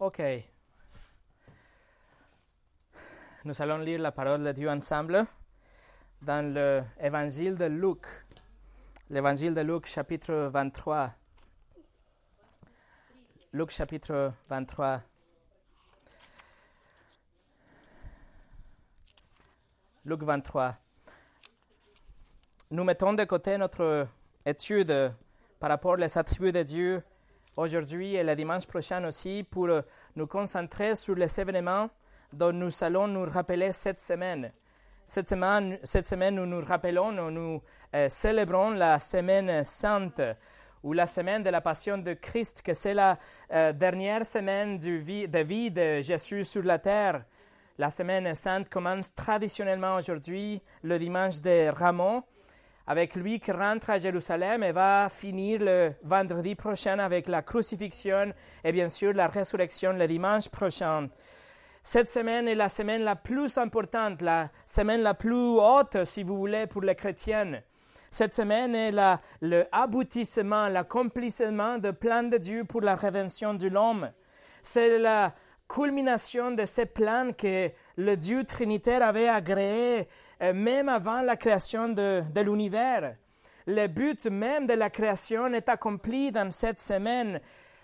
Ok. Nous allons lire la parole de Dieu ensemble dans l'évangile de Luc. L'évangile de Luc, chapitre 23. Luc, chapitre 23. Luc 23. Nous mettons de côté notre étude par rapport aux attributs de Dieu aujourd'hui et le dimanche prochain aussi pour nous concentrer sur les événements dont nous allons nous rappeler cette semaine. Cette semaine, cette semaine nous nous rappelons, nous, nous euh, célébrons la semaine sainte ou la semaine de la passion de Christ, que c'est la euh, dernière semaine de vie de Jésus sur la terre. La semaine sainte commence traditionnellement aujourd'hui, le dimanche de Ramon, avec lui qui rentre à Jérusalem et va finir le vendredi prochain avec la crucifixion et bien sûr la résurrection le dimanche prochain. Cette semaine est la semaine la plus importante, la semaine la plus haute, si vous voulez, pour les chrétiens. Cette semaine est la, le aboutissement, l'accomplissement de plan de Dieu pour la rédemption de l'homme. C'est la culmination de ces plans que le Dieu trinitaire avait agréé même avant la création de, l'univers. Le but même de la création est accompli dans cette semaine.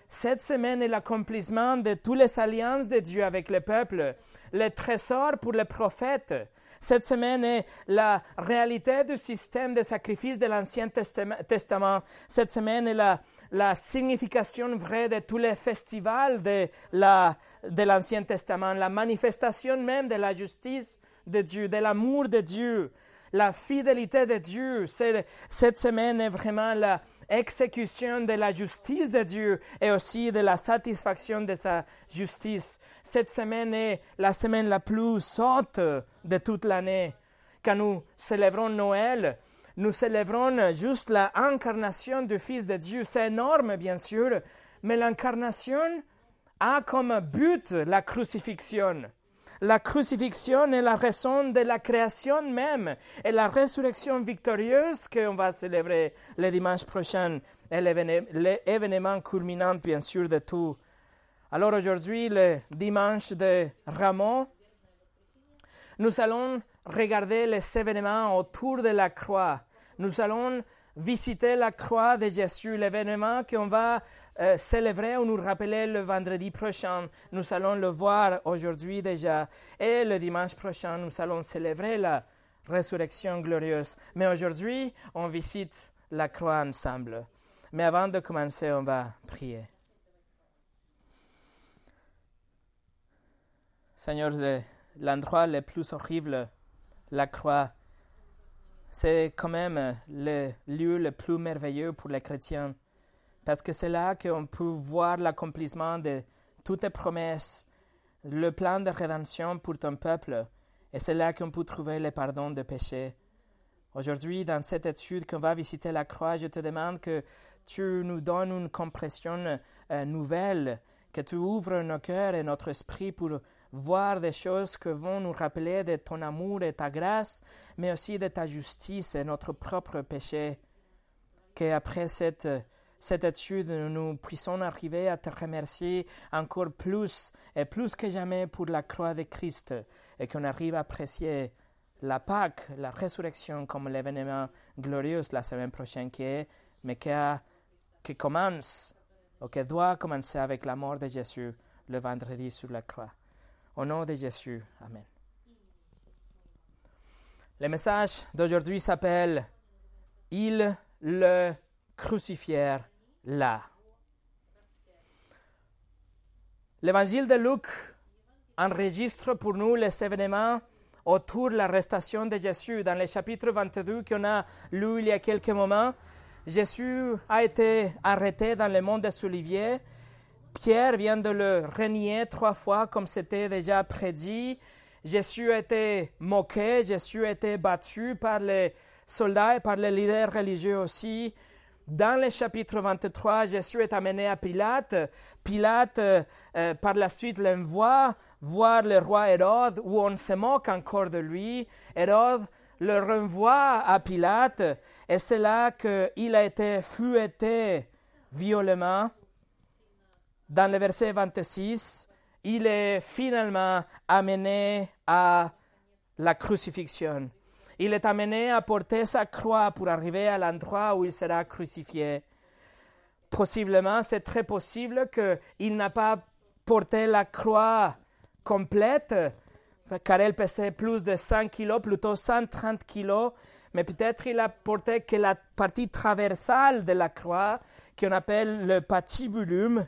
Cette semaine est l'accomplissement de toutes les alliances de Dieu avec le peuple, le trésor pour les prophètes. Cette semaine est la réalité du système de sacrifice de l'Ancien Testament. Cette semaine est la, signification vraie de tous les festivals de l'Ancien Testament, la manifestation même de la justice de Dieu, de l'amour de Dieu, la fidélité de Dieu. Cette semaine est vraiment la exécution de la justice de Dieu et aussi de la satisfaction de sa justice. Cette semaine est la semaine la plus haute de toute l'année. Quand nous célébrons Noël, nous célébrons juste l'incarnation du Fils de Dieu. C'est énorme, bien sûr, mais l'incarnation a comme but la crucifixion. La crucifixion est la raison de la création même et la résurrection victorieuse qu'on va célébrer le dimanche prochain est l'événement culminant, bien sûr, de tout. Alors aujourd'hui, le dimanche de Ramon, nous allons regarder les événements autour de la croix. Nous allons visiter la croix de Jésus, l'événement qu'on va euh, célébrer ou nous rappeler le vendredi prochain. Nous allons le voir aujourd'hui déjà. Et le dimanche prochain, nous allons célébrer la résurrection glorieuse. Mais aujourd'hui, on visite la croix ensemble. Mais avant de commencer, on va prier. Seigneur, l'endroit le plus horrible, la croix, c'est quand même le lieu le plus merveilleux pour les chrétiens. Parce que c'est là qu'on peut voir l'accomplissement de toutes tes promesses, le plan de rédemption pour ton peuple. Et c'est là qu'on peut trouver le pardon de péchés. Aujourd'hui, dans cette étude qu'on va visiter la croix, je te demande que tu nous donnes une compréhension euh, nouvelle, que tu ouvres nos cœurs et notre esprit pour voir des choses que vont nous rappeler de ton amour et ta grâce, mais aussi de ta justice et notre propre péché. Qu'après cette cette étude, nous puissions arriver à te remercier encore plus et plus que jamais pour la croix de Christ et qu'on arrive à apprécier la Pâque, la résurrection comme l'événement glorieux la semaine prochaine qui est, mais qui, qui commence, ou qui doit commencer avec la mort de Jésus le vendredi sur la croix. Au nom de Jésus, Amen. Le message d'aujourd'hui s'appelle Il le crucifièrent là. L'évangile de Luc enregistre pour nous les événements autour de l'arrestation de Jésus. Dans le chapitre 22 qu'on a lu il y a quelques moments, Jésus a été arrêté dans le monde des Oliviers. Pierre vient de le renier trois fois comme c'était déjà prédit. Jésus a été moqué, Jésus a été battu par les soldats et par les leaders religieux aussi. Dans le chapitre 23, Jésus est amené à Pilate. Pilate, euh, euh, par la suite, l'envoie voir le roi Hérode, où on se moque encore de lui. Hérode le renvoie à Pilate, et c'est là qu'il a été fouetté violemment. dans le verset 26, il est finalement amené à la crucifixion. Il est amené à porter sa croix pour arriver à l'endroit où il sera crucifié. Possiblement, c'est très possible qu'il n'a pas porté la croix complète, car elle pesait plus de 100 kilos, plutôt 130 kilos, mais peut-être il a porté que la partie traversale de la croix, qu'on appelle le patibulum,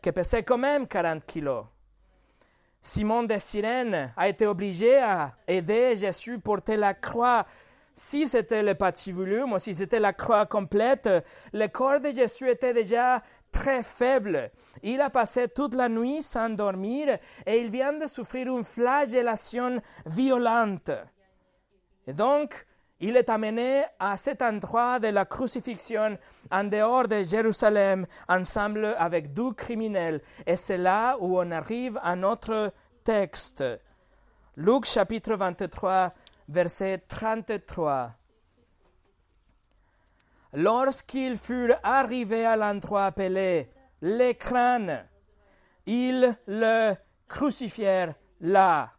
qui pesait quand même 40 kilos. Simon de Cyrène a été obligé à aider Jésus à porter la croix. Si c'était le patibulum ou si c'était la croix complète, le corps de Jésus était déjà très faible. Il a passé toute la nuit sans dormir et il vient de souffrir une flagellation violente. Et donc, il est amené à cet endroit de la crucifixion en dehors de Jérusalem ensemble avec deux criminels. Et c'est là où on arrive à notre texte. Luc chapitre 23, verset 33. Lorsqu'ils furent arrivés à l'endroit appelé l'écran, ils le crucifièrent là,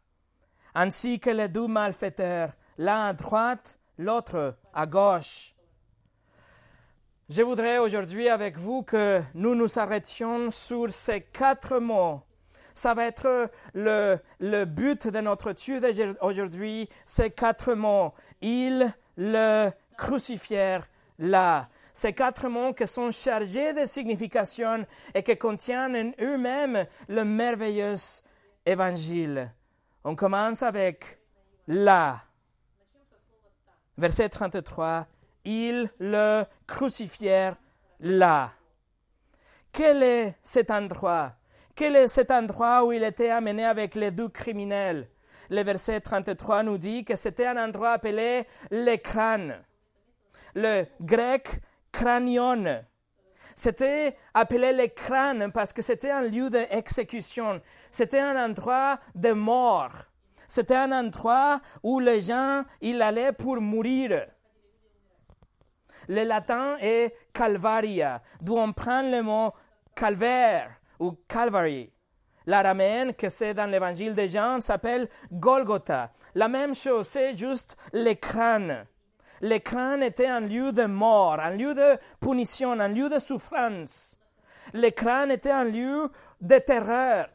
ainsi que les deux malfaiteurs, l'un à droite l'autre à gauche. Je voudrais aujourd'hui avec vous que nous nous arrêtions sur ces quatre mots. Ça va être le, le but de notre étude aujourd'hui, ces quatre mots. Ils le crucifièrent là. Ces quatre mots qui sont chargés de signification et qui contiennent en eux-mêmes le merveilleux évangile. On commence avec là. Verset 33, ils le crucifièrent là. Quel est cet endroit? Quel est cet endroit où il était amené avec les deux criminels? Le verset 33 nous dit que c'était un endroit appelé le crâne. Le grec cranion. C'était appelé le crâne parce que c'était un lieu d'exécution. C'était un endroit de mort. C'était un endroit où les gens ils allaient pour mourir. Le latin est calvaria, d'où on prend le mot calvaire ou calvary. L'araméen que c'est dans l'évangile de Jean s'appelle Golgotha. La même chose, c'est juste le crâne. Le crâne était un lieu de mort, un lieu de punition, un lieu de souffrance. Le crâne était un lieu de terreur.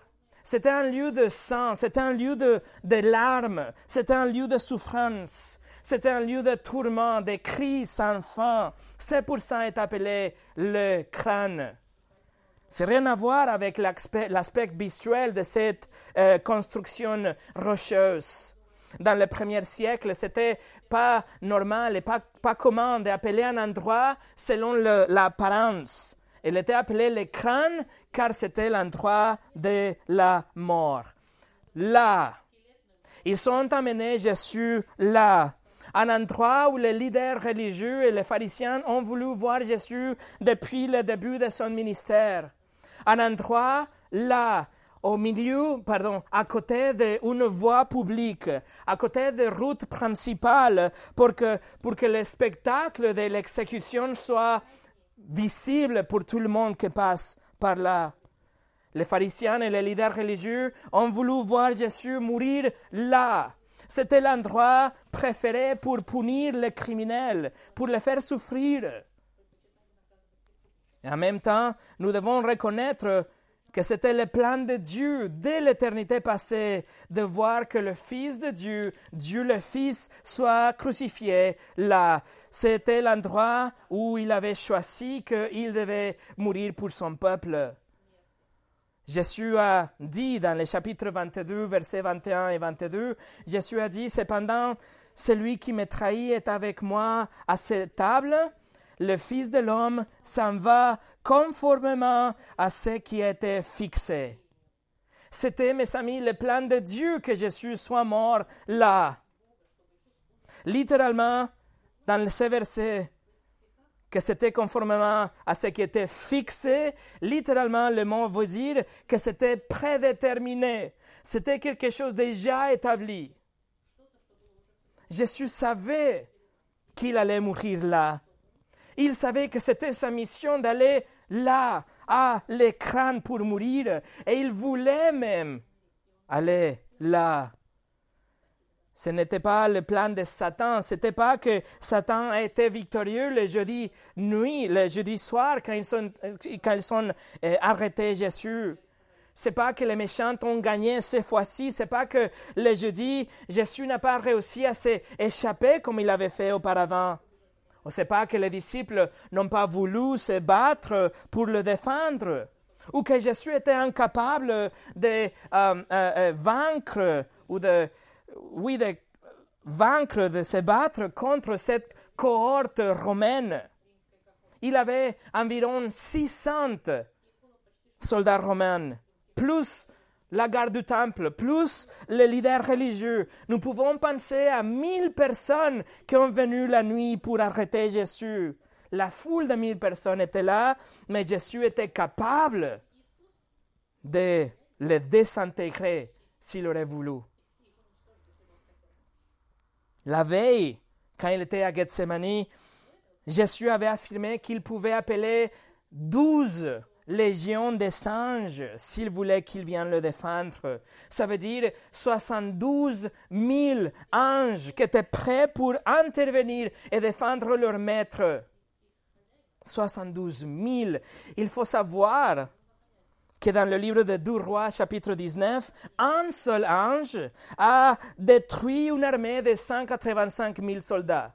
C'était un lieu de sang, c'était un lieu de, larmes, c'était un lieu de souffrance, c'était un lieu de tourment, de cris sans fin. C'est pour ça est appelé le crâne. C'est rien à voir avec l'aspect visuel de cette euh, construction rocheuse. Dans le premier siècle, c'était pas normal et pas, pas commun d'appeler un endroit selon l'apparence. Il était appelé le crâne car c'était l'endroit de la mort. Là, ils sont amenés Jésus là, un endroit où les leaders religieux et les pharisiens ont voulu voir Jésus depuis le début de son ministère. Un endroit là, au milieu, pardon, à côté d'une voie publique, à côté de routes principales, pour que, pour que le spectacle de l'exécution soit visible pour tout le monde qui passe par là. Les pharisiens et les leaders religieux ont voulu voir Jésus mourir là. C'était l'endroit préféré pour punir les criminels, pour les faire souffrir. Et en même temps, nous devons reconnaître que c'était le plan de Dieu dès l'éternité passée de voir que le Fils de Dieu, Dieu le Fils, soit crucifié là. C'était l'endroit où il avait choisi qu'il devait mourir pour son peuple. Jésus a dit dans le chapitre 22, versets 21 et 22, Jésus a dit, cependant, celui qui me trahit est avec moi à cette table le Fils de l'homme s'en va conformément à ce qui était fixé. C'était, mes amis, le plan de Dieu que Jésus soit mort là. Littéralement, dans ce verset, que c'était conformément à ce qui était fixé, littéralement, le mot veut dire que c'était prédéterminé. C'était quelque chose déjà établi. Jésus savait qu'il allait mourir là. Il savait que c'était sa mission d'aller là, à l'écran pour mourir, et il voulait même aller là. Ce n'était pas le plan de Satan, ce n'était pas que Satan été victorieux le jeudi nuit, le jeudi soir, quand ils sont, quand ils sont euh, arrêtés Jésus. C'est pas que les méchants ont gagné cette fois-ci, c'est pas que le jeudi, Jésus n'a pas réussi à s'échapper comme il avait fait auparavant. On ne sait pas que les disciples n'ont pas voulu se battre pour le défendre, ou que Jésus était incapable de euh, euh, euh, vaincre, ou de, oui, de vaincre, de se battre contre cette cohorte romaine. Il avait environ 600 soldats romains plus la garde du temple, plus les leaders religieux. Nous pouvons penser à mille personnes qui ont venu la nuit pour arrêter Jésus. La foule de mille personnes était là, mais Jésus était capable de les désintégrer s'il aurait voulu. La veille, quand il était à Gethsemane, Jésus avait affirmé qu'il pouvait appeler douze légion des singes s'il voulait qu'il vienne le défendre. Ça veut dire 72 000 anges qui étaient prêts pour intervenir et défendre leur maître. 72 000. Il faut savoir que dans le livre de Deux Rois, chapitre 19, un seul ange a détruit une armée de 185 000 soldats.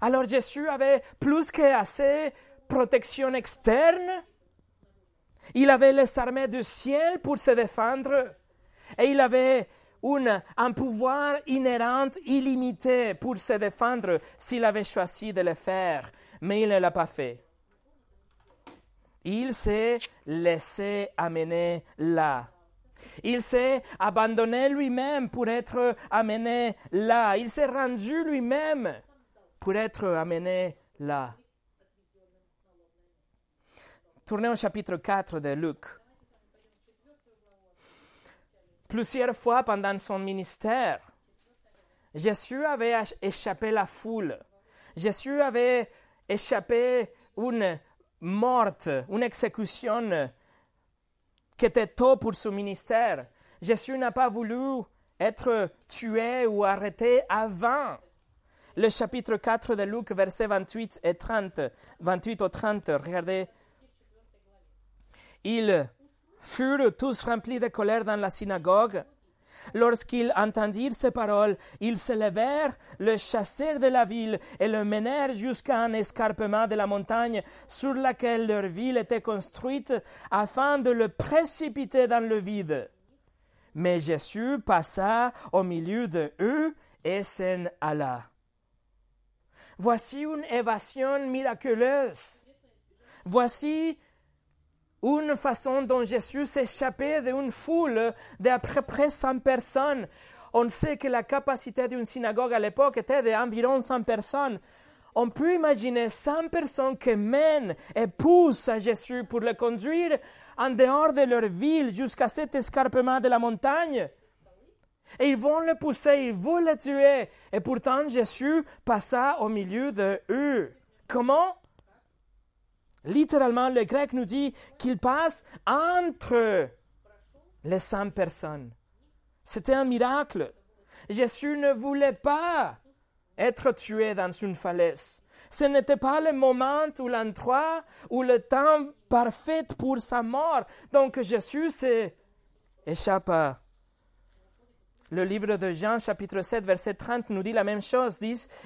Alors Jésus avait plus qu'assez protection externe. Il avait les armées du ciel pour se défendre. Et il avait un pouvoir inhérent, illimité pour se défendre s'il avait choisi de le faire. Mais il ne l'a pas fait. Il s'est laissé amener là. Il s'est abandonné lui-même pour être amené là. Il s'est rendu lui-même pour être amené là. Tournez au chapitre 4 de Luc. Plusieurs fois pendant son ministère, Jésus avait échappé la foule. Jésus avait échappé une morte, une exécution qui était tôt pour son ministère. Jésus n'a pas voulu être tué ou arrêté avant. Le chapitre 4 de Luc, versets 28 et 30, 28 au 30, regardez ils furent tous remplis de colère dans la synagogue. Lorsqu'ils entendirent ces paroles, ils se levèrent, le chassèrent de la ville et le menèrent jusqu'à un escarpement de la montagne sur laquelle leur ville était construite, afin de le précipiter dans le vide. Mais Jésus passa au milieu de eux et s'en alla. Voici une évasion miraculeuse. Voici une façon dont Jésus s'échappait d'une foule d'à peu près 100 personnes. On sait que la capacité d'une synagogue à l'époque était d'environ 100 personnes. On peut imaginer 100 personnes qui mènent et poussent à Jésus pour le conduire en dehors de leur ville jusqu'à cet escarpement de la montagne. Et ils vont le pousser, ils vont le tuer. Et pourtant, Jésus passa au milieu de eux. Comment Littéralement, le grec nous dit qu'il passe entre les 100 personnes. C'était un miracle. Jésus ne voulait pas être tué dans une falaise. Ce n'était pas le moment ou l'endroit ou le temps parfait pour sa mort. Donc Jésus s'échappa le livre de Jean, chapitre 7, verset 30, nous dit la même chose.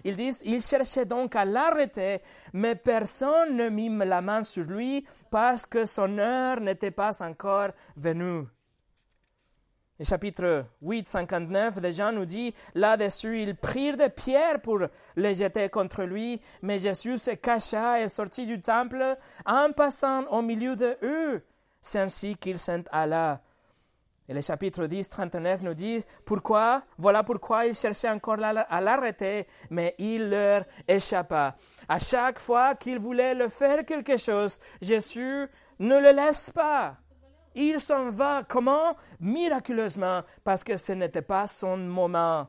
Ils disent, il cherchait donc à l'arrêter, mais personne ne mit la main sur lui parce que son heure n'était pas encore venue. Le chapitre 8, 59 de Jean nous dit, là-dessus, ils prirent des pierres pour les jeter contre lui, mais Jésus se cacha et sortit du temple en passant au milieu de eux. C'est ainsi qu'il s'en. Et le chapitre 10, 39 nous dit pourquoi, voilà pourquoi il cherchait encore à l'arrêter, mais il leur échappa. À chaque fois qu'il voulait le faire quelque chose, Jésus ne le laisse pas. Il s'en va. Comment? Miraculeusement, parce que ce n'était pas son moment.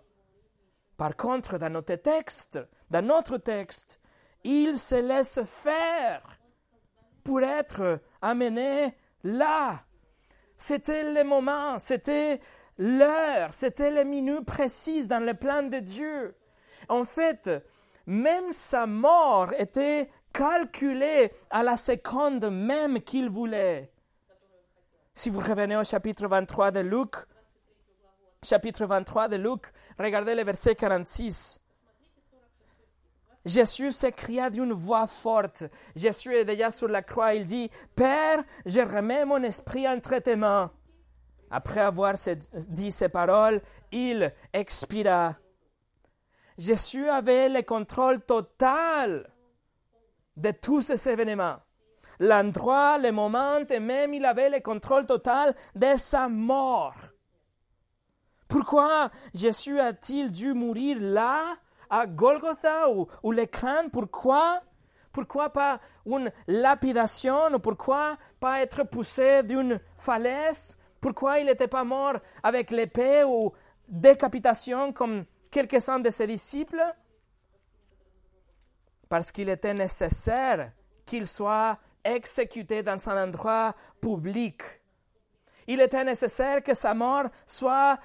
Par contre, dans notre texte, dans notre texte, il se laisse faire. pour être amené là. C'était le moment, c'était l'heure, c'était les minutes précises dans le plan de Dieu. En fait, même sa mort était calculée à la seconde même qu'il voulait. Si vous revenez au chapitre 23 de Luc, chapitre 23 de Luc, regardez le verset 46. Jésus s'écria d'une voix forte. Jésus est déjà sur la croix. Il dit, Père, je remets mon esprit entre tes mains. Après avoir dit ces paroles, il expira. Jésus avait le contrôle total de tous ces événements. L'endroit, le moment, et même il avait le contrôle total de sa mort. Pourquoi Jésus a-t-il dû mourir là, à Golgotha ou, ou l'écran Pourquoi Pourquoi pas une lapidation ou pourquoi pas être poussé d'une falaise? Pourquoi il n'était pas mort avec l'épée ou décapitation comme quelques-uns de ses disciples? Parce qu'il était nécessaire qu'il soit exécuté dans un endroit public. Il était nécessaire que sa mort soit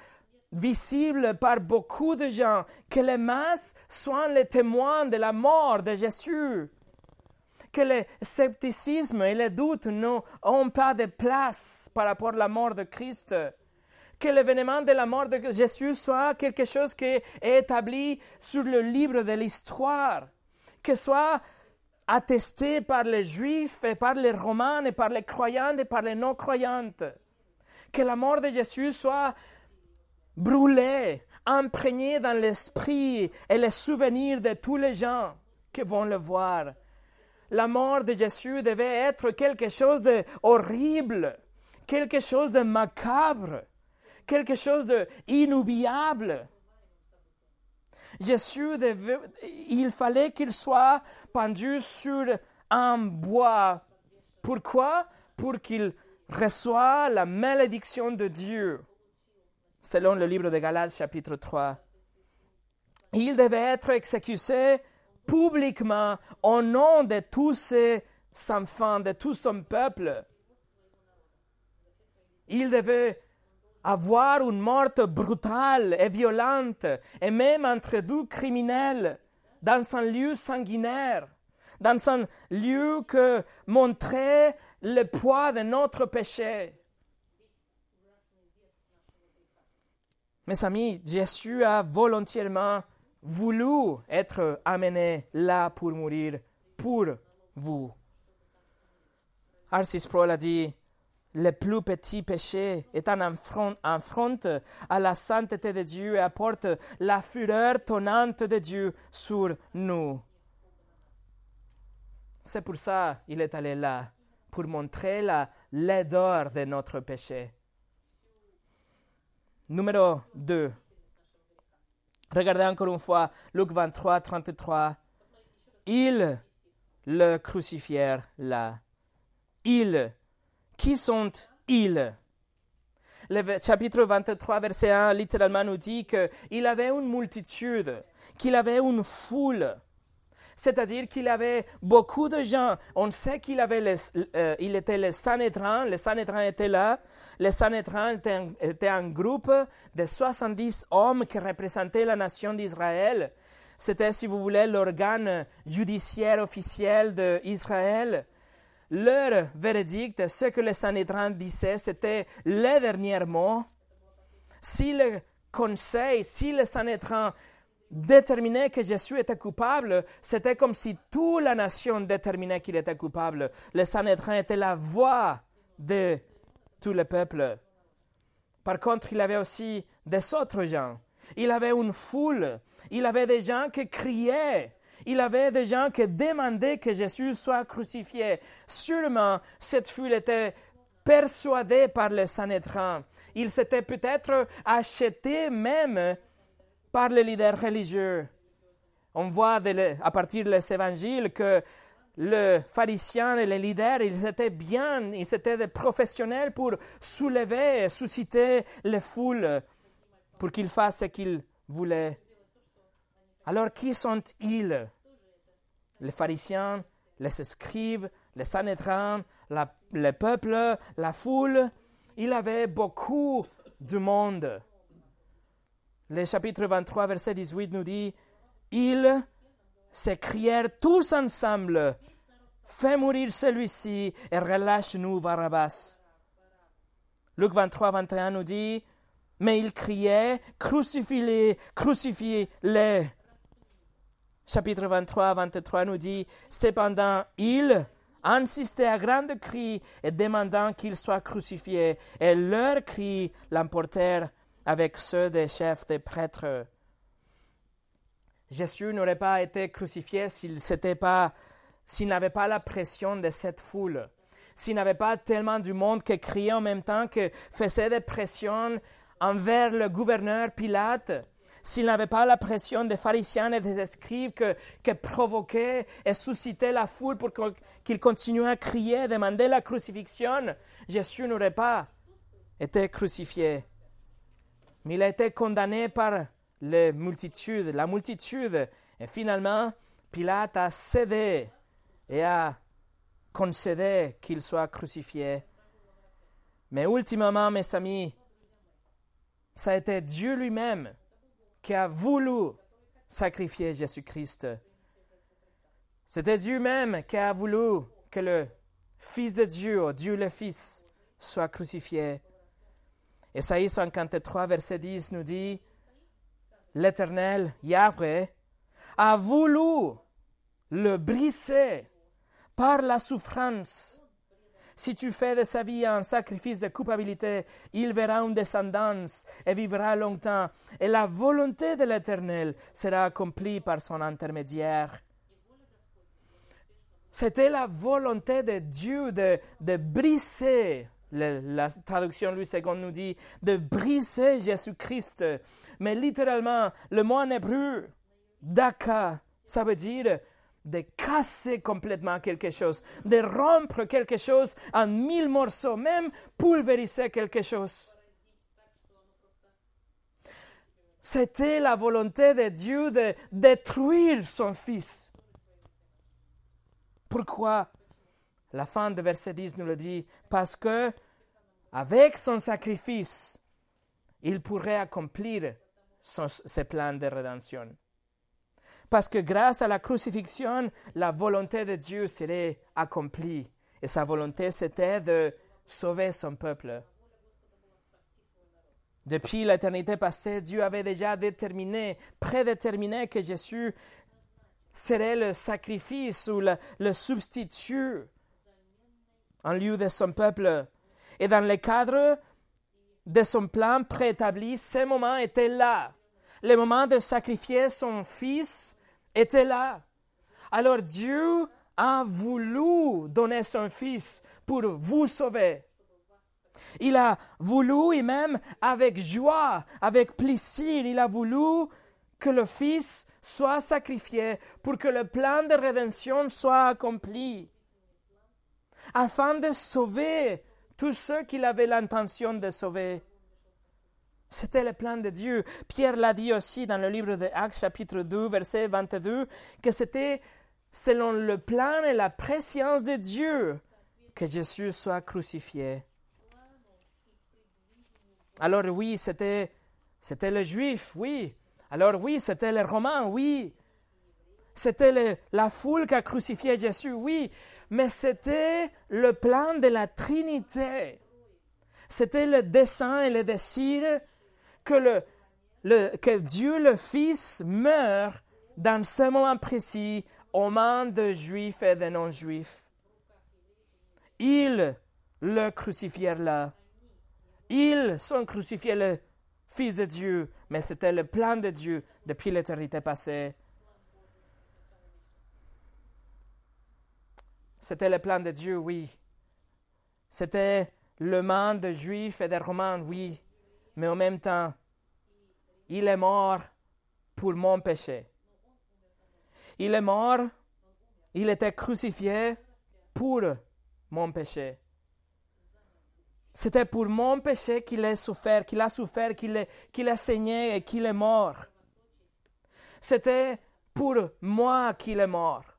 visible par beaucoup de gens, que les masses soient les témoins de la mort de Jésus, que le scepticisme et les doutes n'ont pas de place par rapport à la mort de Christ, que l'événement de la mort de Jésus soit quelque chose qui est établi sur le livre de l'histoire, que soit attesté par les Juifs et par les Romains et par les croyants et par les non-croyantes. Que la mort de Jésus soit brûlée, imprégnée dans l'esprit et les souvenirs de tous les gens qui vont le voir. La mort de Jésus devait être quelque chose de horrible, quelque chose de macabre, quelque chose d'inoubliable. Jésus, il fallait qu'il soit pendu sur un bois. Pourquoi? Pour qu'il reçoive la malédiction de Dieu, selon le livre de Galates chapitre 3. Il devait être exécuté publiquement au nom de tous ses enfants, de tout son peuple. Il devait avoir une mort brutale et violente, et même entre deux criminels, dans un lieu sanguinaire, dans un lieu que montrait le poids de notre péché. Mes amis, Jésus a volontairement voulu être amené là pour mourir pour vous. Arcis Pro a dit le plus petit péché est un affront, à la sainteté de Dieu et apporte la fureur tonnante de Dieu sur nous. C'est pour ça qu'il est allé là, pour montrer la laideur de notre péché. Numéro 2. Regardez encore une fois Luc 23, 33. Ils le crucifièrent là. Ils qui sont-ils Le chapitre 23, verset 1, littéralement nous dit qu'il avait une multitude, qu'il avait une foule. C'est-à-dire qu'il avait beaucoup de gens. On sait qu'il avait euh, il était le Sanhédrin, le Sanhédrin était là. Le Sanhédrin était, était un groupe de 70 hommes qui représentaient la nation d'Israël. C'était, si vous voulez, l'organe judiciaire officiel d'Israël leur verdict, ce que le Sanhédrin disait, c'était le dernier mot. Si le conseil, si le Sanhédrin déterminait que Jésus était coupable, c'était comme si toute la nation déterminait qu'il était coupable. Le Sanhédrin était la voix de tout le peuple. Par contre, il avait aussi des autres gens. Il avait une foule. Il avait des gens qui criaient il avait des gens qui demandaient que Jésus soit crucifié. Sûrement, cette foule était persuadée par le Sanhédrin. Il s'était peut-être acheté même par les leaders religieux. On voit à partir des évangiles que les pharisiens et les leaders, ils étaient bien, ils étaient des professionnels pour soulever et susciter les foules pour qu'ils fassent ce qu'ils voulaient. Alors qui sont-ils? Les pharisiens, les scribes, le Sanhédrin, le peuple, la foule, il avait beaucoup de monde. Le chapitre 23, verset 18 nous dit, ils s'écrièrent tous ensemble, Fais mourir celui-ci et relâche-nous Barabbas. Luc 23, 21 nous dit, mais ils criaient, crucifiez-les, crucifiez-les. Chapitre 23, 23 nous dit, cependant, ils insistaient à grands cris et demandant qu'il soit crucifié, et leurs cris l'emportèrent avec ceux des chefs des prêtres. Jésus n'aurait pas été crucifié s'il n'avait pas la pression de cette foule, s'il n'avait pas tellement du monde qui criait en même temps, que faisait des pressions envers le gouverneur Pilate, s'il n'avait pas la pression des pharisiens et des escribes que, provoquait et suscitait la foule pour qu'il continue à crier, demander la crucifixion, Jésus n'aurait pas été crucifié. Mais il a été condamné par les multitudes, la multitude. Et finalement, Pilate a cédé et a concédé qu'il soit crucifié. Mais ultimement, mes amis, ça a été Dieu lui-même qui a voulu sacrifier Jésus-Christ. C'était Dieu même qui a voulu que le Fils de Dieu, Dieu le Fils, soit crucifié. Esaïe 53, verset 10 nous dit, l'Éternel, Yahweh, a voulu le briser par la souffrance. Si tu fais de sa vie un sacrifice de culpabilité, il verra une descendance et vivra longtemps, et la volonté de l'Éternel sera accomplie par son intermédiaire. C'était la volonté de Dieu de, de briser, la traduction Louis II nous dit, de briser Jésus-Christ mais littéralement, le mot en hébreu, daka, ça veut dire de casser complètement quelque chose, de rompre quelque chose en mille morceaux, même pulvériser quelque chose. C'était la volonté de Dieu de détruire son Fils. Pourquoi? La fin de verset 10 nous le dit, parce que avec son sacrifice, il pourrait accomplir ses plans de rédemption. Parce que grâce à la crucifixion, la volonté de Dieu serait accomplie. Et sa volonté, c'était de sauver son peuple. Depuis l'éternité passée, Dieu avait déjà déterminé, prédéterminé que Jésus serait le sacrifice ou le substitut en lieu de son peuple. Et dans le cadre de son plan préétabli, ce moment était là. Le moment de sacrifier son fils était là. Alors Dieu a voulu donner son fils pour vous sauver. Il a voulu, et même avec joie, avec plaisir, il a voulu que le Fils soit sacrifié pour que le plan de rédemption soit accompli, afin de sauver tous ceux qu'il avait l'intention de sauver. C'était le plan de Dieu. Pierre l'a dit aussi dans le livre de Actes chapitre 2 verset 22 que c'était selon le plan et la préscience de Dieu que Jésus soit crucifié. Alors oui, c'était c'était les Juifs, oui. Alors oui, c'était les Romains, oui. C'était la foule qui a crucifié Jésus, oui mais c'était le plan de la Trinité. C'était le dessein et le désir que, Dieu le Fils meure dans ce moment précis aux mains de Juifs et de non-Juifs. Ils le crucifièrent là. Ils sont crucifiés le Fils de Dieu, mais c'était le plan de Dieu depuis l'éternité passée. C'était le plan de Dieu, oui. C'était le monde de Juifs et des Romains, oui. Mais en même temps, il est mort pour mon péché. Il est mort, il était crucifié pour mon péché. C'était pour mon péché qu'il a souffert, qu'il a souffert, qu'il qu'il a saigné et qu'il est mort. C'était pour moi qu'il est mort.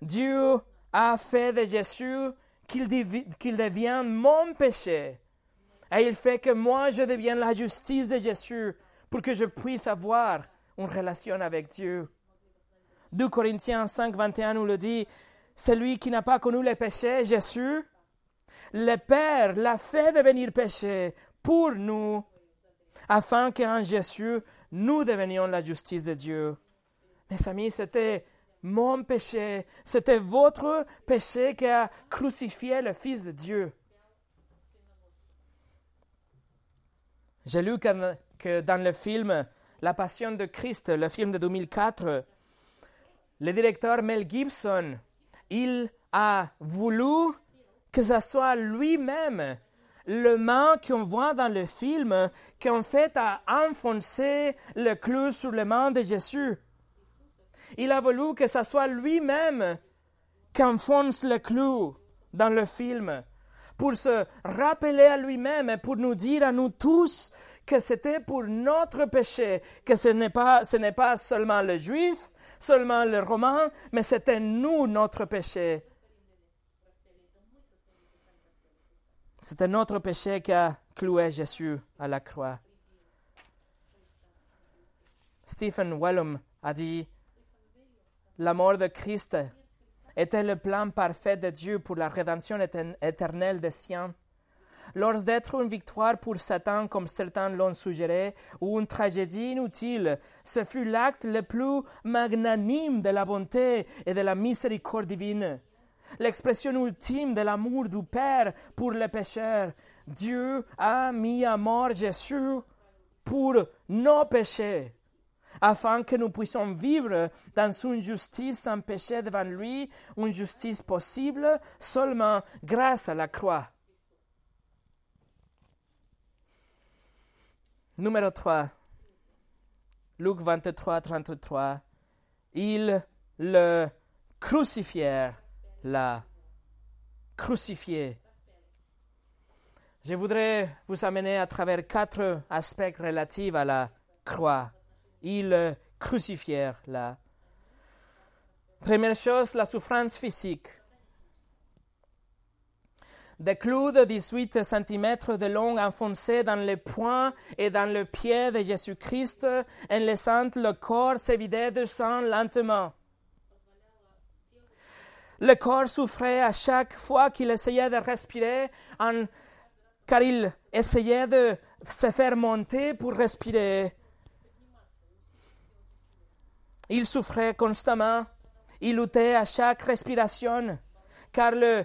Dieu a fait de Jésus qu'il devient mon péché. Et il fait que moi, je devienne la justice de Jésus pour que je puisse avoir une relation avec Dieu. 2 Corinthiens 5, 21 nous le dit, celui qui n'a pas connu le péché, Jésus, le Père l'a fait devenir péché pour nous, afin qu'en Jésus, nous devenions la justice de Dieu. Mes amis, c'était mon péché, c'était votre péché qui a crucifié le Fils de Dieu. J'ai lu que, dans le film La Passion de Christ, le film de 2004, le directeur Mel Gibson, il a voulu que ce soit lui-même le main qu'on voit dans le film qui en fait a enfoncé le clou sur le main de Jésus. Il a voulu que ce soit lui-même qui enfonce le clou dans le film pour se rappeler à lui-même et pour nous dire à nous tous que c'était pour notre péché, que ce n'est pas, ce n'est pas seulement le juif, seulement le romain, mais c'était nous notre péché. C'était notre péché qui a cloué Jésus à la croix. Stephen Wellum a dit La mort de Christ était le plan parfait de Dieu pour la rédemption éternelle des siens. Lors d'être une victoire pour Satan, comme certains l'ont suggéré, ou une tragédie inutile, ce fut l'acte le plus magnanime de la bonté et de la miséricorde divine. L'expression ultime de l'amour du Père pour les pécheurs. Dieu a mis à mort Jésus pour nos péchés afin que nous puissions vivre dans une justice sans péché devant lui, une justice possible seulement grâce à la croix. Numéro 3. Luc 23, 33. Ils le crucifièrent là. Crucifié. Je voudrais vous amener à travers quatre aspects relatifs à la croix ils le crucifièrent là. Première chose, la souffrance physique. Des clous de 18 cm de long enfoncés dans les poings et dans le pied de Jésus-Christ en laissant le corps se vider de sang lentement. Le corps souffrait à chaque fois qu'il essayait de respirer, car il essayait de se faire monter pour respirer. Il souffrait constamment. Il luttait à chaque respiration, car le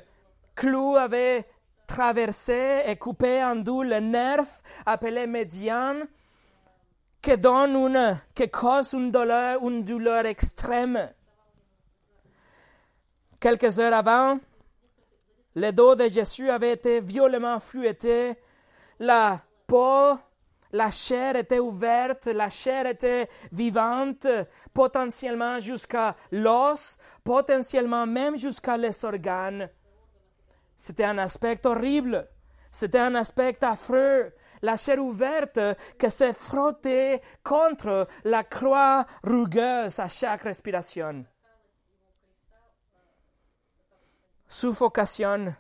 clou avait traversé et coupé en deux le nerf appelé médian, qui donne une, qui cause une douleur, une douleur extrême. Quelques heures avant, le dos de Jésus avait été violemment fluetté, la peau la chair était ouverte, la chair était vivante, potentiellement jusqu'à l'os, potentiellement même jusqu'à les organes. C'était un aspect horrible, c'était un aspect affreux, la chair ouverte qui s'est frottée contre la croix rugueuse à chaque respiration. Suffocation,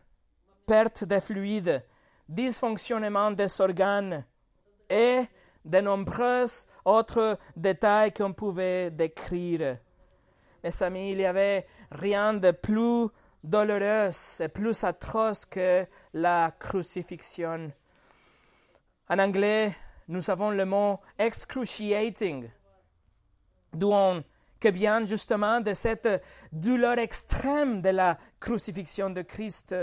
perte de fluide, dysfonctionnement des organes, et de nombreux autres détails qu'on pouvait décrire. Mes amis, il n'y avait rien de plus douloureux et plus atroce que la crucifixion. En anglais, nous avons le mot excruciating, d'où on que vient justement de cette douleur extrême de la crucifixion de Christ.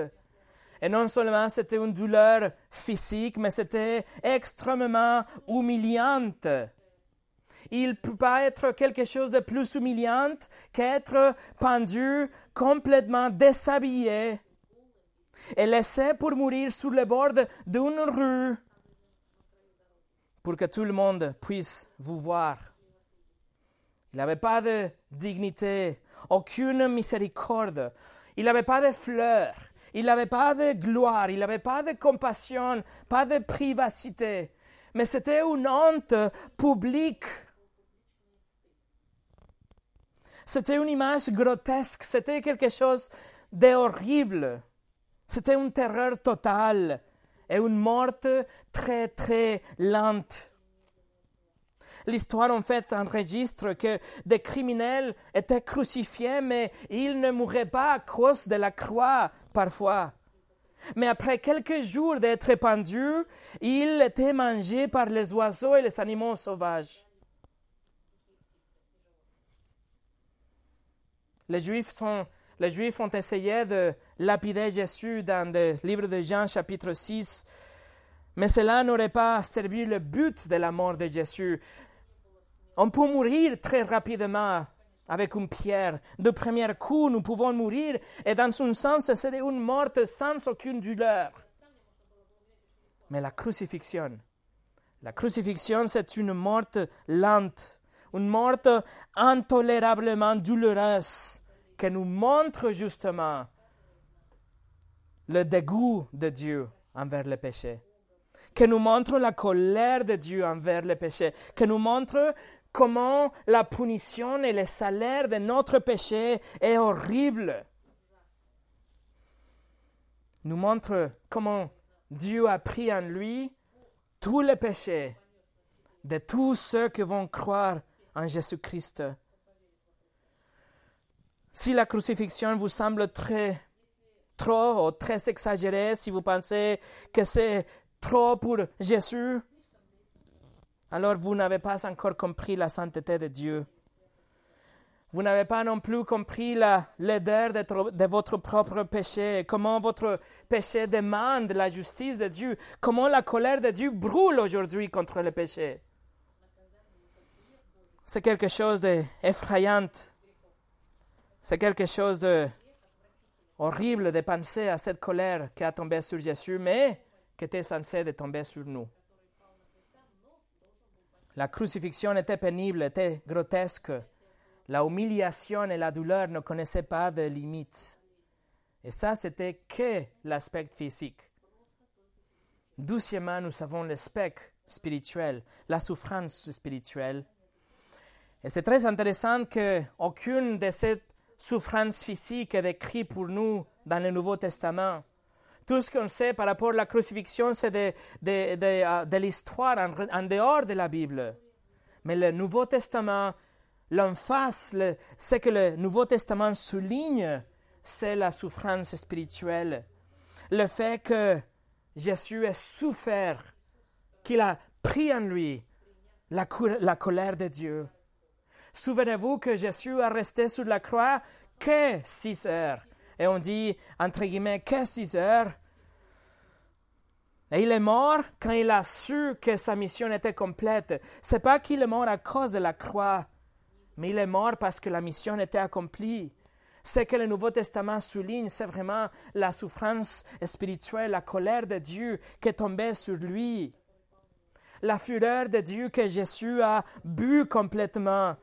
Et non seulement c'était une douleur physique, mais c'était extrêmement humiliante. Il ne peut pas être quelque chose de plus humiliant qu'être pendu complètement déshabillé et laissé pour mourir sur le bord d'une rue pour que tout le monde puisse vous voir. Il n'avait pas de dignité, aucune miséricorde, il n'avait pas de fleurs, il n'avait pas de gloire, il n'avait pas de compassion, pas de privacité. Mais c'était une honte publique. C'était une image grotesque, c'était quelque chose d'horrible. C'était une terreur totale et une mort très très lente. L'histoire en fait enregistre que des criminels étaient crucifiés, mais ils ne mouraient pas à cause de la croix parfois. Mais après quelques jours d'être pendus, ils étaient mangés par les oiseaux et les animaux sauvages. Les Juifs, sont, les Juifs ont essayé de lapider Jésus dans le livre de Jean chapitre 6, mais cela n'aurait pas servi le but de la mort de Jésus. On peut mourir très rapidement avec une pierre. De premier coup, nous pouvons mourir, et dans un sens, ce serait une mort sans aucune douleur. Mais la crucifixion, la crucifixion, c'est une mort lente, une mort intolérablement douloureuse, qui nous montre justement le dégoût de Dieu envers le péché, qui nous montre la colère de Dieu envers le péché, qui nous montre comment la punition et le salaire de notre péché est horrible. Nous montre comment Dieu a pris en lui tous les péchés de tous ceux qui vont croire en Jésus-Christ. Si la crucifixion vous semble très trop ou très exagérée, si vous pensez que c'est trop pour Jésus, alors vous n'avez pas encore compris la sainteté de Dieu. Vous n'avez pas non plus compris la laideur de, votre propre péché, comment votre péché demande la justice de Dieu, comment la colère de Dieu brûle aujourd'hui contre le péché. C'est quelque chose d'effrayant. C'est quelque chose de horrible de penser à cette colère qui a tombé sur Jésus, mais qui était censée tomber sur nous. La crucifixion était pénible, était grotesque. La humiliation et la douleur ne connaissaient pas de limites. Et ça, c'était que l'aspect physique. Doucement, nous avons l'aspect spirituel, la souffrance spirituelle. Et c'est très intéressant qu'aucune de ces souffrances physiques est décrite pour nous dans le Nouveau Testament. Tout ce qu'on sait par rapport à la crucifixion, c'est de, de, de, de l'histoire en, dehors de la Bible. Mais le Nouveau Testament, l'emphase, ce que le Nouveau Testament souligne, c'est la souffrance spirituelle. Le fait que Jésus ait souffert, qu'il a pris en lui la, la colère de Dieu. Souvenez-vous que Jésus a resté sur la croix que six heures. Et on dit, entre guillemets, que six heures. Et il est mort quand il a su que sa mission était complète. C'est pas qu'il est mort à cause de la croix, mais il est mort parce que la mission était accomplie. Ce que le Nouveau Testament souligne, c'est vraiment la souffrance spirituelle, la colère de Dieu qui tombée sur lui. La fureur de Dieu que Jésus a bu complètement.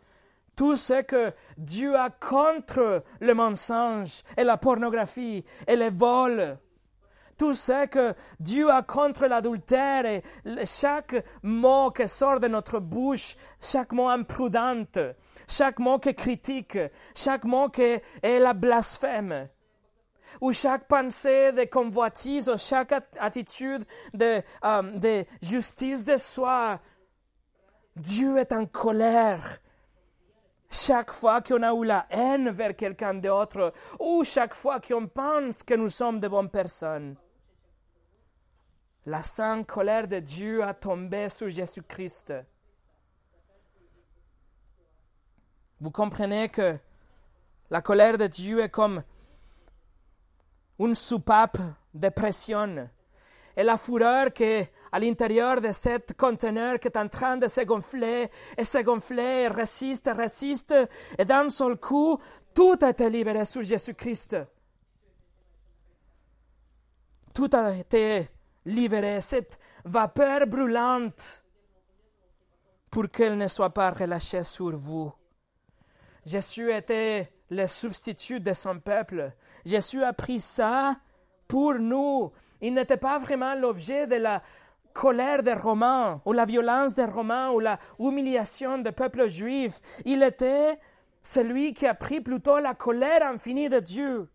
Tout ce que Dieu a contre le mensonge et la pornographie et les vols tout ce que Dieu a contre l'adultère et chaque mot qui sort de notre bouche, chaque mot imprudent, chaque mot qui critique, chaque mot qui est la blasphème, ou chaque pensée de convoitise, ou chaque attitude de, euh, de justice de soi. Dieu est en colère. Chaque fois qu'on a eu la haine vers quelqu'un d'autre, ou chaque fois qu'on pense que nous sommes de bonnes personnes la sainte colère de Dieu a tombé sur Jésus-Christ. Vous comprenez que la colère de Dieu est comme une soupape de pression. Et la fureur qui est à l'intérieur de cet conteneur qui est en train de se gonfler et se gonfler et résiste, résiste, et d'un seul coup, tout a été libéré sur Jésus-Christ. Tout a été libérer cette vapeur brûlante pour qu'elle ne soit pas relâchée sur vous. Jésus était le substitut de son peuple. Jésus a pris ça pour nous. Il n'était pas vraiment l'objet de la colère des Romains, ou la violence des Romains, ou la humiliation du peuple juif. Il était celui qui a pris plutôt la colère infinie de Dieu.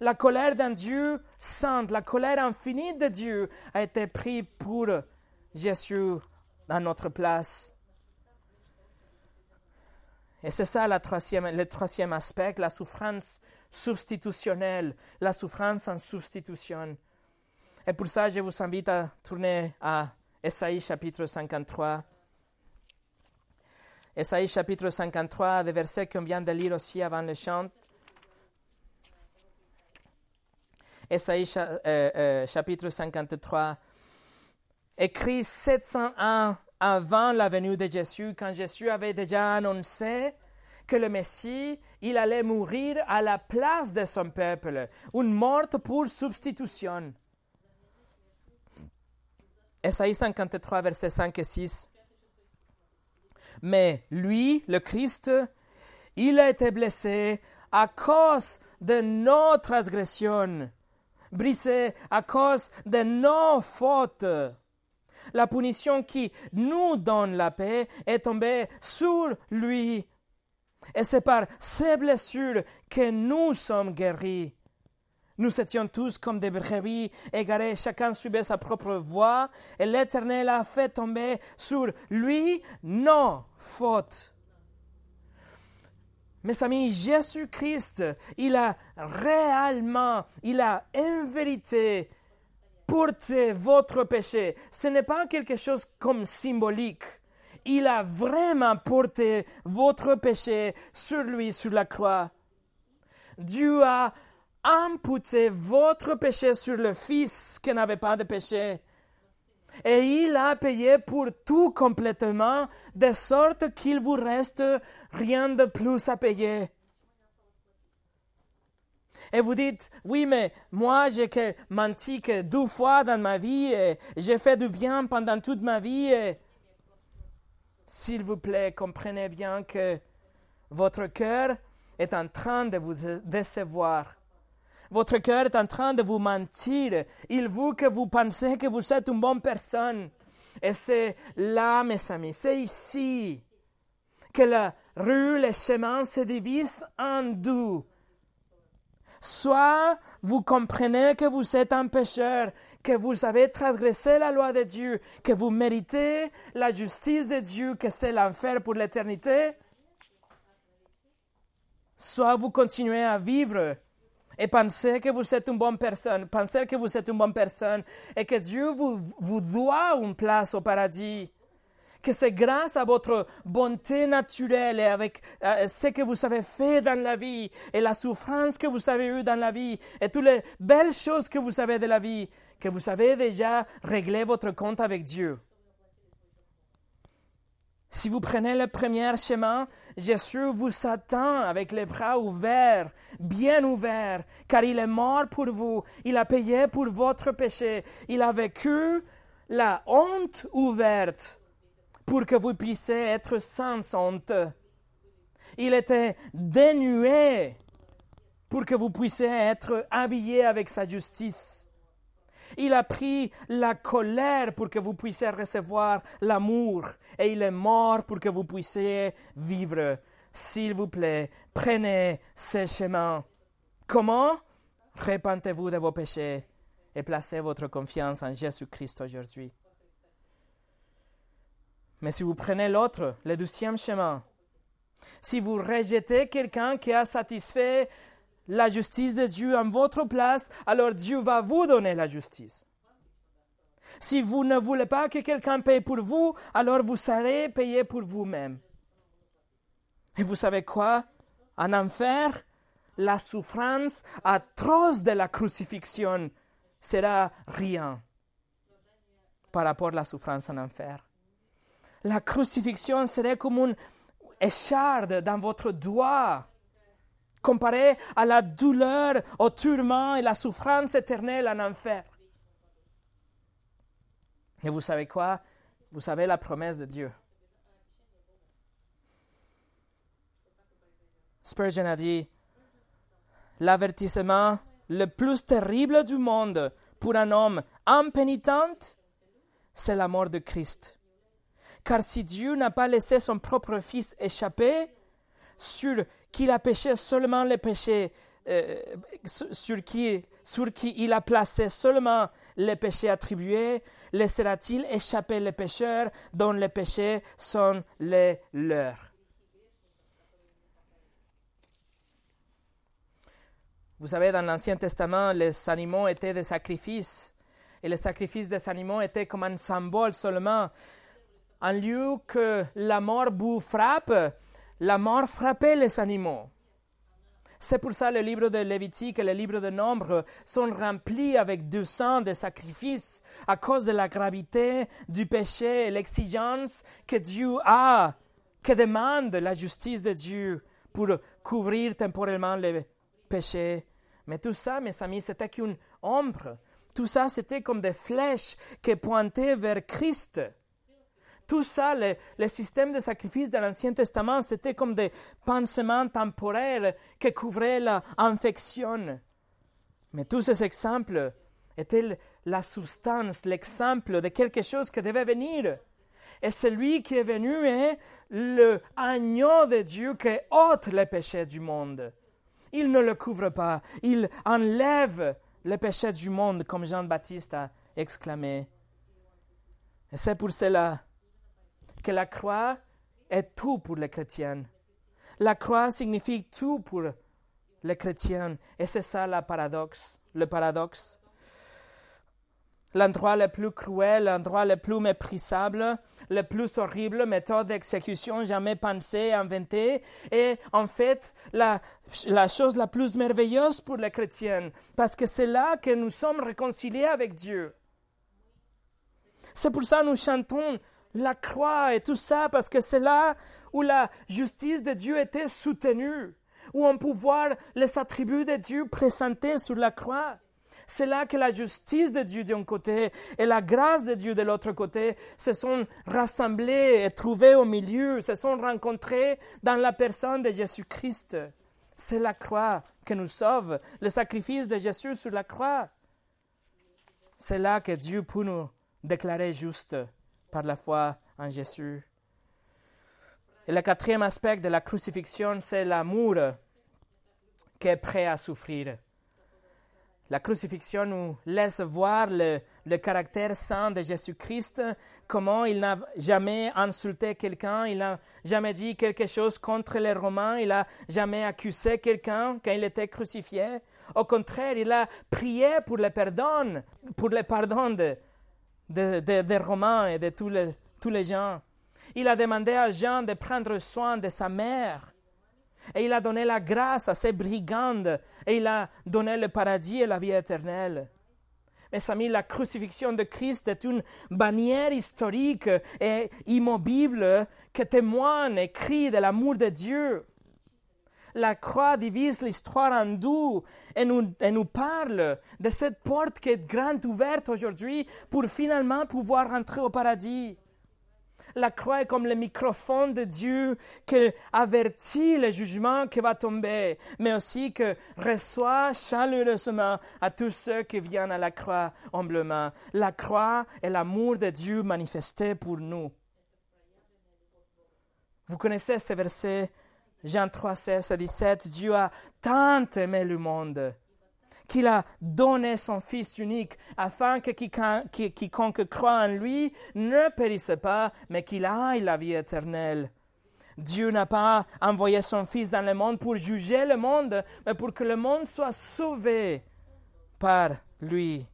la colère d'un Dieu saint, la colère infinie de Dieu a été prise pour Jésus dans notre place. Et c'est ça le troisième aspect, la souffrance substitutionnelle, la souffrance en substitution. Et pour ça, je vous invite à tourner à Esaïe chapitre 53. Esaïe chapitre 53, des versets qu'on vient de lire aussi avant le chant. Esaïe euh, euh, chapitre 53, écrit 700 ans avant la venue de Jésus, quand Jésus avait déjà annoncé que le Messie, il allait mourir à la place de son peuple, une mort pour substitution. Esaïe 53, versets 5 et 6. Mais lui, le Christ, il a été blessé à cause de nos transgressions, brisé à cause de nos fautes. La punition qui nous donne la paix est tombée sur lui. Et c'est par ces blessures que nous sommes guéris. Nous étions tous comme des brebis égarés, chacun suivait sa propre voie, et l'Éternel a fait tomber sur lui nos fautes. Mes amis, Jésus-Christ, il a réellement, il a en vérité porté votre péché. Ce n'est pas quelque chose comme symbolique. Il a vraiment porté votre péché sur lui, sur la croix. Dieu a imputé votre péché sur le Fils qui n'avait pas de péché. Et il a payé pour tout complètement, de sorte qu'il vous reste rien de plus à payer. Et vous dites, oui, mais moi, j'ai menti que deux fois dans ma vie et j'ai fait du bien pendant toute ma vie. S'il vous plaît, comprenez bien que votre cœur est en train de vous décevoir. Votre cœur est en train de vous mentir. Il veut que vous pensez que vous êtes une bonne personne. Et c'est là, mes amis, c'est ici que la rue, les chemins se divisent en deux. Soit vous comprenez que vous êtes un pécheur, que vous avez transgressé la loi de Dieu, que vous méritez la justice de Dieu, que c'est l'enfer pour l'éternité. Soit vous continuez à vivre et pensez que vous êtes une bonne personne, pensez que vous êtes une bonne personne et que Dieu vous, vous doit une place au paradis. Que c'est grâce à votre bonté naturelle et avec euh, ce que vous avez fait dans la vie et la souffrance que vous avez eue dans la vie et toutes les belles choses que vous avez de la vie que vous avez déjà réglé votre compte avec Dieu. Si vous prenez le premier chemin, Jésus vous attend avec les bras ouverts, bien ouverts, car il est mort pour vous, il a payé pour votre péché, il a vécu la honte ouverte pour que vous puissiez être sans honte. Il était dénué pour que vous puissiez être habillé avec sa justice. Il a pris la colère pour que vous puissiez recevoir l'amour. Et il est mort pour que vous puissiez vivre. S'il vous plaît, prenez ce chemin. Comment? Répentez-vous de vos péchés et placez votre confiance en Jésus-Christ aujourd'hui. Mais si vous prenez l'autre, le deuxième chemin, si vous rejetez quelqu'un qui a satisfait la justice de Dieu en votre place, alors Dieu va vous donner la justice. Si vous ne voulez pas que quelqu'un paye pour vous, alors vous serez payé pour vous-même. Et vous savez quoi? En enfer, la souffrance atroce de la crucifixion sera rien par rapport à la souffrance en enfer. La crucifixion serait comme une écharde dans votre doigt comparé à la douleur, au tourment et la souffrance éternelle en enfer. Et vous savez quoi? Vous savez la promesse de Dieu. Spurgeon a dit, l'avertissement le plus terrible du monde pour un homme impénitent, c'est la mort de Christ. Car si Dieu n'a pas laissé son propre Fils échapper, sur qu'il a péché seulement les péchés euh, sur, qui, sur qui il a placé seulement les péchés attribués, laissera-t-il échapper les pécheurs dont les péchés sont les leurs Vous savez, dans l'Ancien Testament, les animaux étaient des sacrifices. Et les sacrifices des animaux étaient comme un symbole seulement. En lieu que la mort vous frappe, la mort frappait les animaux. C'est pour ça que le livre de Lévitique et le livre de Nombre sont remplis avec du sang de sacrifices à cause de la gravité du péché et l'exigence que Dieu a, que demande la justice de Dieu pour couvrir temporairement les péchés. Mais tout ça, mes amis, c'était qu'une ombre. Tout ça, c'était comme des flèches qui pointaient vers Christ. Tout ça, le, système de sacrifice de l'Ancien Testament, c'était comme des pansements temporaires qui couvraient l'infection. Mais tous ces exemples étaient la substance, l'exemple de quelque chose qui devait venir. Et celui qui est venu est le agneau de Dieu qui ôte les péchés du monde. Il ne le couvre pas, il enlève les péchés du monde, comme Jean-Baptiste a exclamé. Et c'est pour cela que la croix est tout pour les chrétiens. La croix signifie tout pour les chrétiens. Et c'est ça le paradoxe. Le paradoxe. L'endroit le plus cruel, l'endroit le plus méprisable, le plus horrible méthode d'exécution jamais pensée, inventée, est en fait la, la chose la plus merveilleuse pour les chrétiens, parce que c'est là que nous sommes réconciliés avec Dieu. C'est pour ça que nous chantons la croix et tout ça, parce que c'est là où la justice de Dieu était soutenue, où on peut voir les attributs de Dieu présentés sur la croix. C'est là que la justice de Dieu d'un côté et la grâce de Dieu de l'autre côté se sont rassemblées et trouvées au milieu, se sont rencontrées dans la personne de Jésus-Christ. C'est la croix qui nous sauve, le sacrifice de Jésus sur la croix. C'est là que Dieu peut nous déclarer juste par la foi en Jésus. Et le quatrième aspect de la crucifixion, c'est l'amour qui est prêt à souffrir. La crucifixion nous laisse voir le, caractère saint de Jésus-Christ, comment il n'a jamais insulté quelqu'un, il n'a jamais dit quelque chose contre les Romains, il n'a jamais accusé quelqu'un quand il était crucifié. Au contraire, il a prié pour le pardon, pour le pardon de, des Romains et de tous les, tous les gens. Il a demandé à Jean de prendre soin de sa mère. Et il a donné la grâce à ses brigandes. Et il a donné le paradis et la vie éternelle. Mes amis, la crucifixion de Christ est une bannière historique et immobile qui témoigne et crie de l'amour de Dieu la croix divise l'histoire en deux et nous, et nous parle de cette porte qui est grande ouverte aujourd'hui pour finalement pouvoir rentrer au paradis. La croix est comme le microphone de Dieu qui avertit le jugement qui va tomber, mais aussi que reçoit chaleureusement à tous ceux qui viennent à la croix humblement. La croix est l'amour de Dieu manifesté pour nous. Vous connaissez ce verset Jean 3, 16 à 17, Dieu a tant aimé le monde qu'il a donné son Fils unique afin que quiconque croit en lui ne périsse pas, mais qu'il aille la vie éternelle. Dieu n'a pas envoyé son Fils dans le monde pour juger le monde, mais pour que le monde soit sauvé par lui.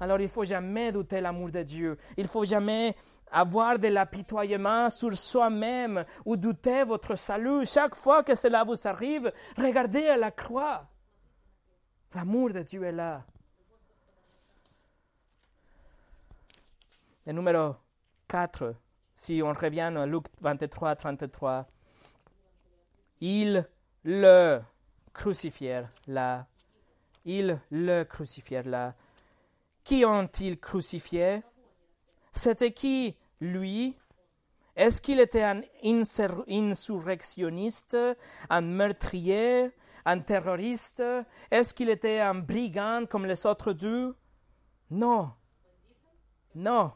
Alors il ne faut jamais douter l'amour de Dieu. Il faut jamais avoir de l'apitoyement sur soi-même ou douter votre salut. Chaque fois que cela vous arrive, regardez à la croix. L'amour de Dieu est là. Le numéro 4, si on revient à Luc 23, 33, ils le crucifièrent là. Ils le crucifièrent là. Qui ont-ils crucifié C'était qui lui, est-ce qu'il était un insurrectionniste, un meurtrier, un terroriste? Est-ce qu'il était un brigand comme les autres deux? Non. Non.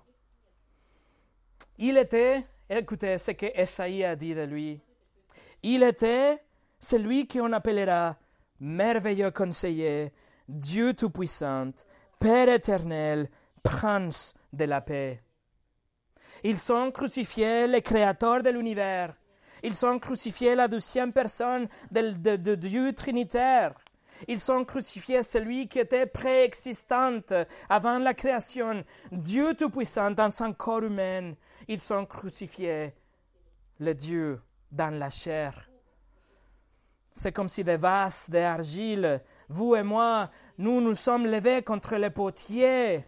Il était, écoutez ce que Esaïe a dit de lui, il était celui qu'on appellera merveilleux conseiller, Dieu Tout-Puissant, Père éternel, Prince de la paix. Ils sont crucifiés le Créateur de l'univers. Ils sont crucifiés la douzième personne de, Dieu Trinitaire. Ils sont crucifiés celui qui était préexistant avant la création, Dieu Tout-Puissant dans son corps humain. Ils sont crucifiés le Dieu dans la chair. C'est comme si des vases d'argile, vous et moi, nous nous sommes levés contre les potiers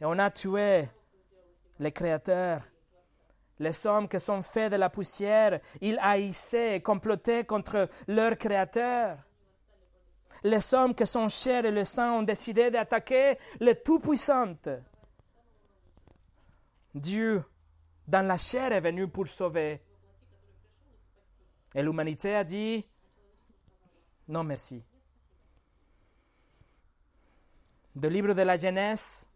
et on a tué le Créateur. Les hommes qui sont faits de la poussière, ils haïssaient et complotaient contre leur Créateur. Les hommes qui sont chers et le sang ont décidé d'attaquer le Tout-Puissant. Dieu, dans la chair, est venu pour sauver. Et l'humanité a dit, non merci. Le livre de la Genèse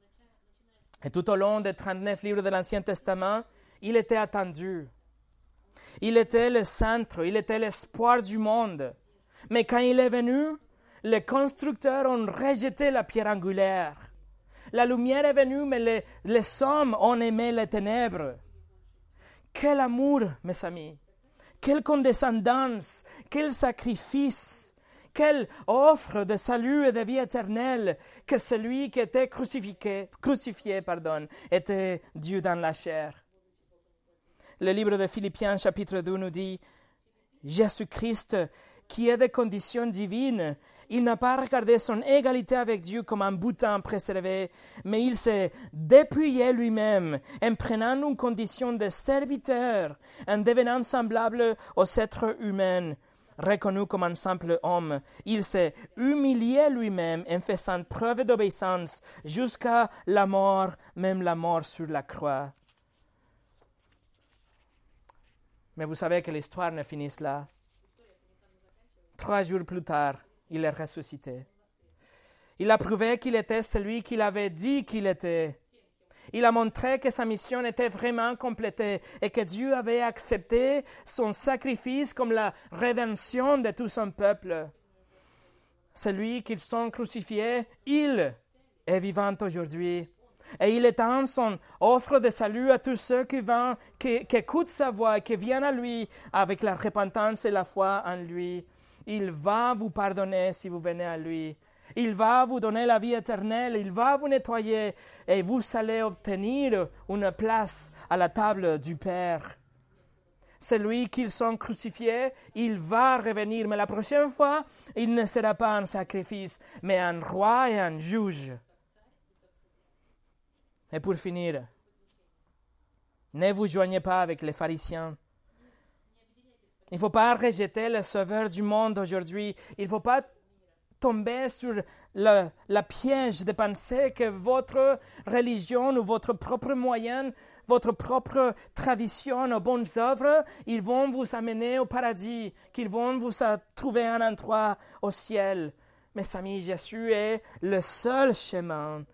et tout au long des 39 livres de l'Ancien Testament, il était attendu. Il était le centre, il était l'espoir du monde. Mais quand il est venu, les constructeurs ont rejeté la pierre angulaire. La lumière est venue, mais les, les hommes ont aimé les ténèbres. Quel amour, mes amis! Quelle condescendance! Quel sacrifice! Quelle offre de salut et de vie éternelle que celui qui était crucifié, crucifié pardon, était Dieu dans la chair. Le livre de Philippiens chapitre 2 nous dit Jésus-Christ, qui est de condition divine, il n'a pas regardé son égalité avec Dieu comme un bouton préservé, mais il s'est dépouillé lui-même en prenant une condition de serviteur, en devenant semblable aux êtres humains reconnu comme un simple homme. Il s'est humilié lui-même en faisant preuve d'obéissance jusqu'à la mort, même la mort sur la croix. Mais vous savez que l'histoire ne finit là. Trois jours plus tard, il est ressuscité. Il a prouvé qu'il était celui qu'il avait dit qu'il était. Il a montré que sa mission était vraiment complétée et que Dieu avait accepté son sacrifice comme la rédemption de tout son peuple. Celui qu'ils sont crucifiés, il est vivant aujourd'hui. Et il étend son offre de salut à tous ceux qui, vont, qui, écoutent sa voix et qui viennent à lui avec la repentance et la foi en lui. Il va vous pardonner si vous venez à lui. Il va vous donner la vie éternelle, il va vous nettoyer et vous allez obtenir une place à la table du Père. Celui qu'ils sont crucifiés, il va revenir, mais la prochaine fois, il ne sera pas un sacrifice, mais un roi et un juge. Et pour finir, ne vous joignez pas avec les pharisiens. Il ne faut pas rejeter le sauveur du monde aujourd'hui. Il ne faut pas tomber sur le, la piège de penser que votre religion ou votre propre moyen, votre propre tradition ou bonnes œuvres, ils vont vous amener au paradis, qu'ils vont vous trouver un endroit au ciel. Mes amis, Jésus est le seul chemin.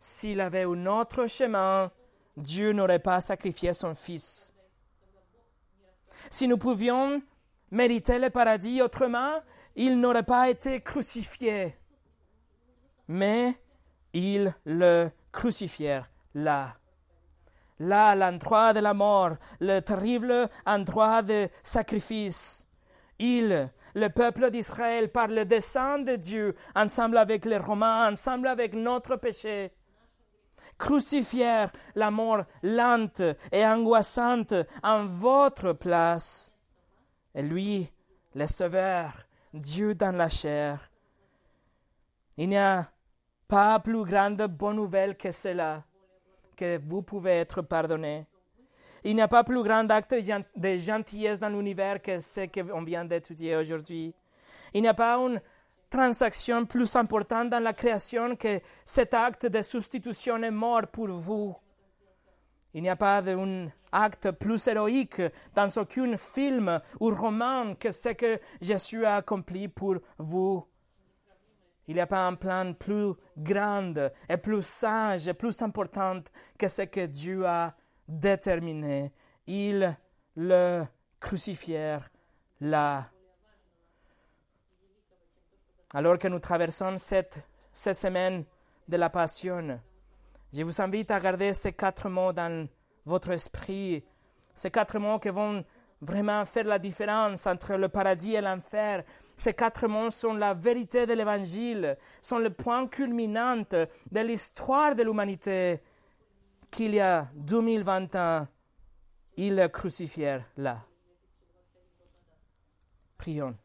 S'il avait un autre chemin, Dieu n'aurait pas sacrifié son Fils. Si nous pouvions mériter le paradis autrement, il n'aurait pas été crucifié, mais ils le crucifièrent là. Là, l'endroit de la mort, le terrible endroit de sacrifice. Il, le peuple d'Israël, par le dessein de Dieu, ensemble avec les Romains, ensemble avec notre péché, crucifièrent la mort lente et angoissante en votre place. Et lui, le Sauveur, Dieu dans la chair. Il n'y a pas plus grande bonne nouvelle que cela, que vous pouvez être pardonné. Il n'y a pas plus grand acte de gentillesse dans l'univers que ce qu'on vient d'étudier aujourd'hui. Il n'y a pas une transaction plus importante dans la création que cet acte de substitution est mort pour vous. Il n'y a pas d'un acte plus héroïque dans aucun film ou roman que ce que Jésus a accompli pour vous. Il n'y a pas un plan plus grand et plus sage et plus important que ce que Dieu a déterminé. Il le crucifièrent là. alors que nous traversons cette, cette semaine de la passion, je vous invite à garder ces quatre mots dans votre esprit, ces quatre mots qui vont vraiment faire la différence entre le paradis et l'enfer. Ces quatre mots sont la vérité de l'Évangile, sont le point culminant de l'histoire de l'humanité qu'il y a 2020 ans, ils le crucifièrent là. Prions.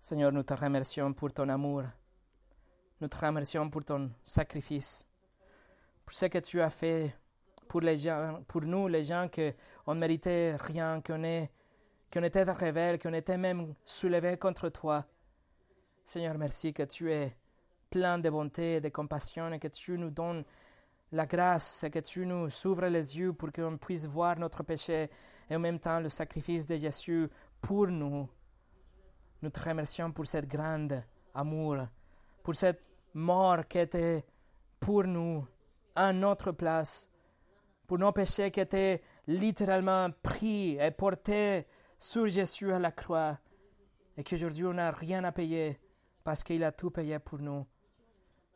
Seigneur, nous te remercions pour ton amour. Nous te remercions pour ton sacrifice, pour ce que tu as fait pour, les gens, pour nous, les gens qui ne méritait rien, qu'on qu était rebelles, qu'on était même soulevés contre toi. Seigneur, merci que tu es plein de bonté et de compassion et que tu nous donnes la grâce et que tu nous ouvres les yeux pour qu'on puisse voir notre péché et en même temps le sacrifice de Jésus pour nous. Nous te remercions pour cette grande amour, pour cette mort qui était pour nous, à notre place, pour nos péchés qui étaient littéralement pris et portés sur Jésus à la croix, et qu'aujourd'hui on n'a rien à payer parce qu'il a tout payé pour nous.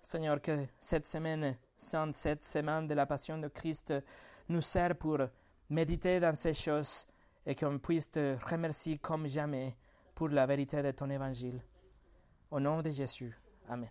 Seigneur, que cette semaine sainte, cette semaine de la passion de Christ, nous sert pour méditer dans ces choses et qu'on puisse te remercier comme jamais pour la vérité de ton évangile. Au nom de Jésus. Amen.